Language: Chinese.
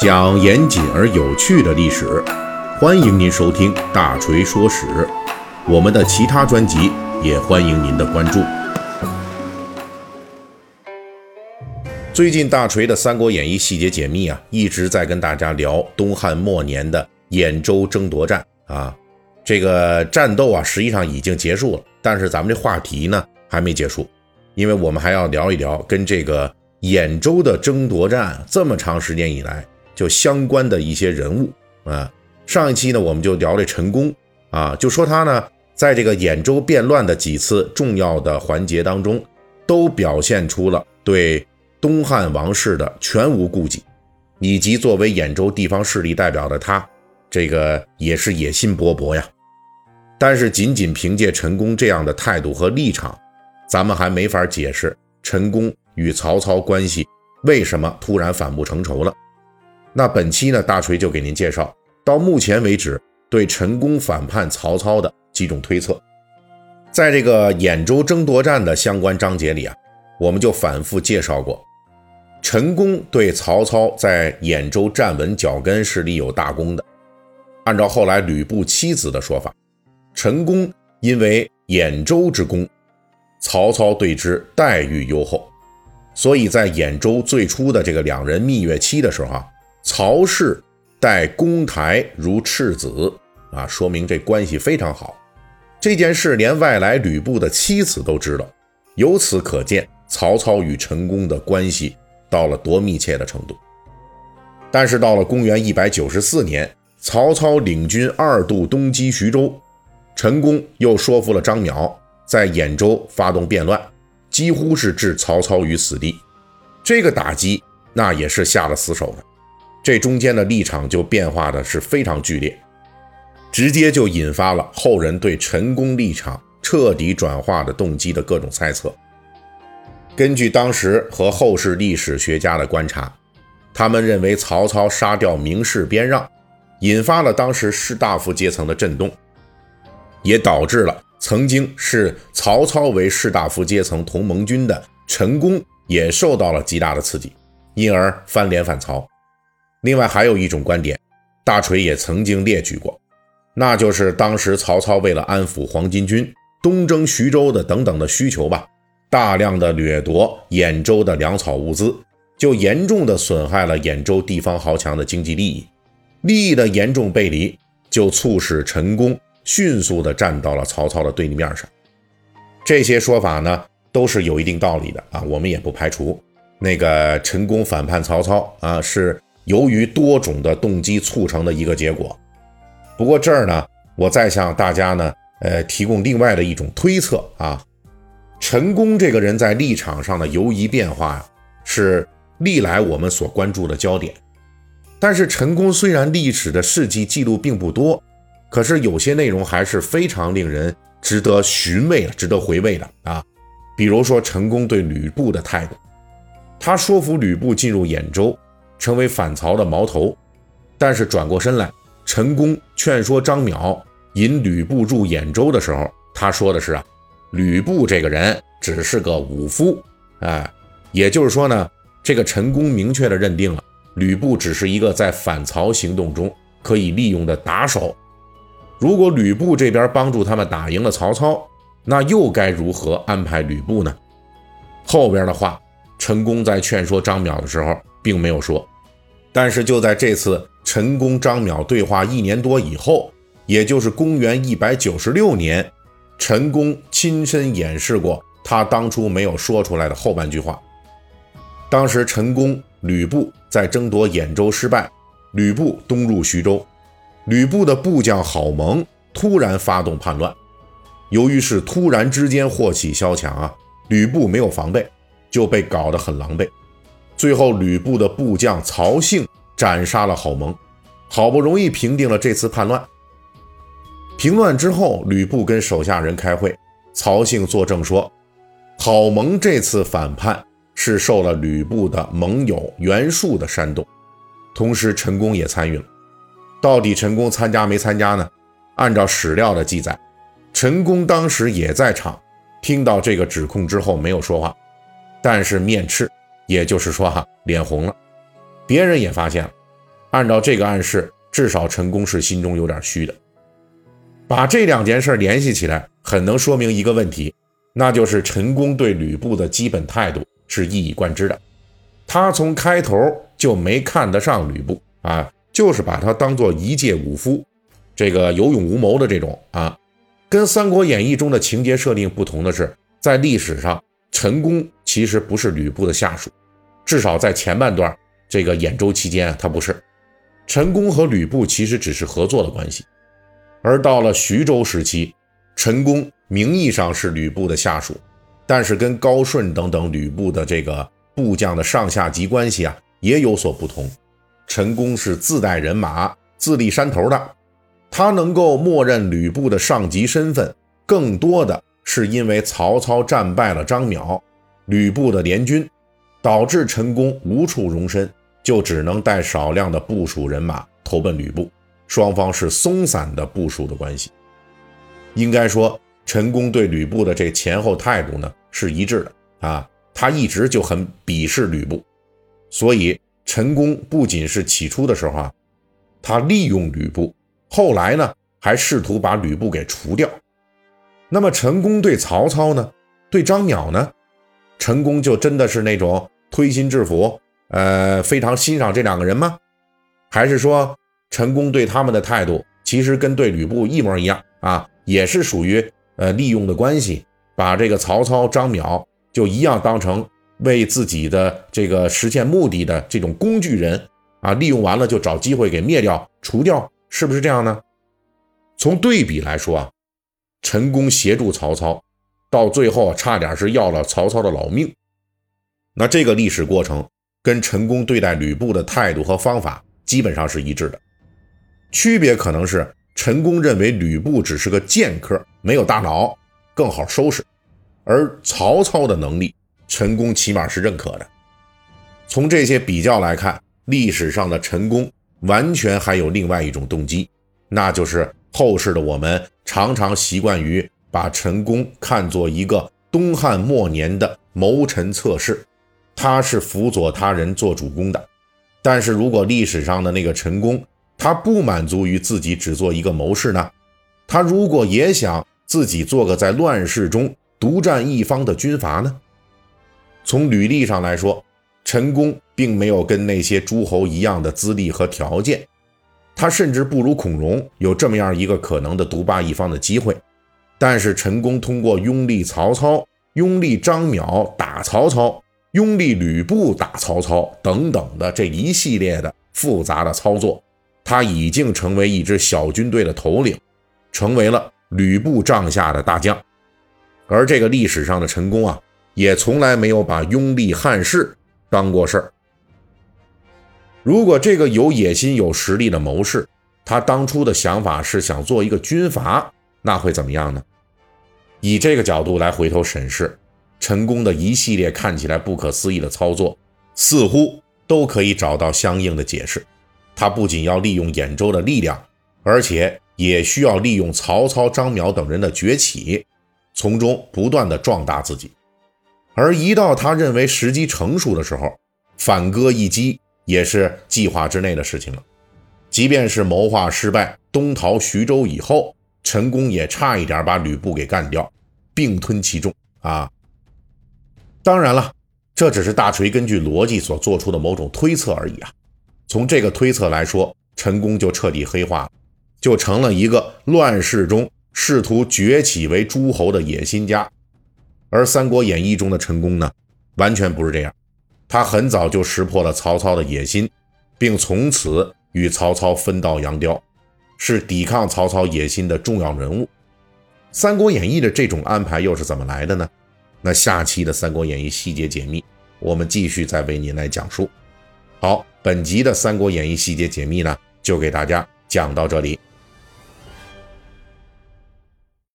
讲严谨而有趣的历史，欢迎您收听《大锤说史》。我们的其他专辑也欢迎您的关注。最近大锤的《三国演义》细节解密啊，一直在跟大家聊东汉末年的兖州争夺战啊。这个战斗啊，实际上已经结束了，但是咱们这话题呢还没结束，因为我们还要聊一聊跟这个兖州的争夺战这么长时间以来。就相关的一些人物啊，上一期呢，我们就聊了陈宫啊，就说他呢，在这个兖州变乱的几次重要的环节当中，都表现出了对东汉王室的全无顾忌，以及作为兖州地方势力代表的他，这个也是野心勃勃呀。但是仅仅凭借陈宫这样的态度和立场，咱们还没法解释陈宫与曹操关系为什么突然反目成仇了。那本期呢，大锤就给您介绍到目前为止对陈宫反叛曹操的几种推测。在这个兖州争夺战的相关章节里啊，我们就反复介绍过，陈宫对曹操在兖州站稳脚跟是立有大功的。按照后来吕布妻子的说法，陈宫因为兖州之功，曹操对之待遇优厚，所以在兖州最初的这个两人蜜月期的时候啊。曹氏待公台如赤子啊，说明这关系非常好。这件事连外来吕布的妻子都知道，由此可见曹操与陈宫的关系到了多密切的程度。但是到了公元一百九十四年，曹操领军二度东击徐州，陈宫又说服了张邈在兖州发动变乱，几乎是置曹操于死地。这个打击那也是下了死手的。这中间的立场就变化的是非常剧烈，直接就引发了后人对陈宫立场彻底转化的动机的各种猜测。根据当时和后世历史学家的观察，他们认为曹操杀掉名士边让，引发了当时士大夫阶层的震动，也导致了曾经视曹操为士大夫阶层同盟军的陈宫也受到了极大的刺激，因而翻脸反曹。另外还有一种观点，大锤也曾经列举过，那就是当时曹操为了安抚黄巾军东征徐州的等等的需求吧，大量的掠夺兖州的粮草物资，就严重的损害了兖州地方豪强的经济利益，利益的严重背离，就促使陈宫迅速的站到了曹操的对立面上。这些说法呢，都是有一定道理的啊，我们也不排除那个陈宫反叛曹操啊是。由于多种的动机促成的一个结果。不过这儿呢，我再向大家呢，呃，提供另外的一种推测啊。陈宫这个人在立场上的游移变化呀，是历来我们所关注的焦点。但是陈宫虽然历史的事迹记录并不多，可是有些内容还是非常令人值得寻味、值得回味的啊。比如说陈宫对吕布的态度，他说服吕布进入兖州。成为反曹的矛头，但是转过身来，陈宫劝说张邈引吕布入兖州的时候，他说的是啊，吕布这个人只是个武夫，哎，也就是说呢，这个陈宫明确的认定了吕布只是一个在反曹行动中可以利用的打手。如果吕布这边帮助他们打赢了曹操，那又该如何安排吕布呢？后边的话，陈宫在劝说张邈的时候。并没有说，但是就在这次陈宫张邈对话一年多以后，也就是公元一百九十六年，陈宫亲身演示过他当初没有说出来的后半句话。当时陈宫吕布在争夺兖州失败，吕布东入徐州，吕布的部将郝萌突然发动叛乱，由于是突然之间祸起萧墙啊，吕布没有防备，就被搞得很狼狈。最后，吕布的部将曹性斩杀了郝萌，好不容易平定了这次叛乱。平乱之后，吕布跟手下人开会，曹性作证说，郝萌这次反叛是受了吕布的盟友袁术的煽动，同时陈宫也参与了。到底陈宫参加没参加呢？按照史料的记载，陈宫当时也在场，听到这个指控之后没有说话，但是面赤。也就是说，哈，脸红了。别人也发现了。按照这个暗示，至少陈宫是心中有点虚的。把这两件事联系起来，很能说明一个问题，那就是陈宫对吕布的基本态度是一以贯之的。他从开头就没看得上吕布啊，就是把他当做一介武夫，这个有勇无谋的这种啊。跟《三国演义》中的情节设定不同的是，在历史上，陈宫其实不是吕布的下属，至少在前半段这个兖州期间，他不是。陈宫和吕布其实只是合作的关系。而到了徐州时期，陈宫名义上是吕布的下属，但是跟高顺等等吕布的这个部将的上下级关系啊也有所不同。陈宫是自带人马、自立山头的，他能够默认吕布的上级身份，更多的是因为曹操战败了张邈，吕布的联军，导致陈宫无处容身，就只能带少量的部署人马投奔吕布。双方是松散的部署的关系，应该说陈宫对吕布的这前后态度呢是一致的。啊，他一直就很鄙视吕布，所以陈宫不仅是起初的时候啊，他利用吕布，后来呢还试图把吕布给除掉。那么陈宫对曹操呢，对张邈呢，陈宫就真的是那种推心置腹，呃，非常欣赏这两个人吗？还是说？陈宫对他们的态度，其实跟对吕布一模一样啊，也是属于呃利用的关系，把这个曹操、张邈就一样当成为自己的这个实现目的的这种工具人啊，利用完了就找机会给灭掉、除掉，是不是这样呢？从对比来说啊，陈宫协助曹操，到最后差点是要了曹操的老命，那这个历史过程跟陈宫对待吕布的态度和方法基本上是一致的。区别可能是陈宫认为吕布只是个剑客，没有大脑，更好收拾；而曹操的能力，陈宫起码是认可的。从这些比较来看，历史上的陈宫完全还有另外一种动机，那就是后世的我们常常习惯于把陈宫看作一个东汉末年的谋臣策士，他是辅佐他人做主公的。但是如果历史上的那个陈宫，他不满足于自己只做一个谋士呢？他如果也想自己做个在乱世中独占一方的军阀呢？从履历上来说，陈宫并没有跟那些诸侯一样的资历和条件，他甚至不如孔融有这么样一个可能的独霸一方的机会。但是陈宫通过拥立曹操、拥立张邈打曹操、拥立吕布打曹操等等的这一系列的复杂的操作。他已经成为一支小军队的头领，成为了吕布帐下的大将，而这个历史上的陈宫啊，也从来没有把拥立汉室当过事儿。如果这个有野心、有实力的谋士，他当初的想法是想做一个军阀，那会怎么样呢？以这个角度来回头审视陈宫的一系列看起来不可思议的操作，似乎都可以找到相应的解释。他不仅要利用兖州的力量，而且也需要利用曹操、张邈等人的崛起，从中不断的壮大自己。而一到他认为时机成熟的时候，反戈一击也是计划之内的事情了。即便是谋划失败，东逃徐州以后，陈宫也差一点把吕布给干掉，并吞其众啊。当然了，这只是大锤根据逻辑所做出的某种推测而已啊。从这个推测来说，陈宫就彻底黑化了，就成了一个乱世中试图崛起为诸侯的野心家。而《三国演义》中的陈宫呢，完全不是这样，他很早就识破了曹操的野心，并从此与曹操分道扬镳，是抵抗曹操野心的重要人物。《三国演义》的这种安排又是怎么来的呢？那下期的《三国演义》细节解密，我们继续再为您来讲述。好。本集的《三国演义》细节解密呢，就给大家讲到这里。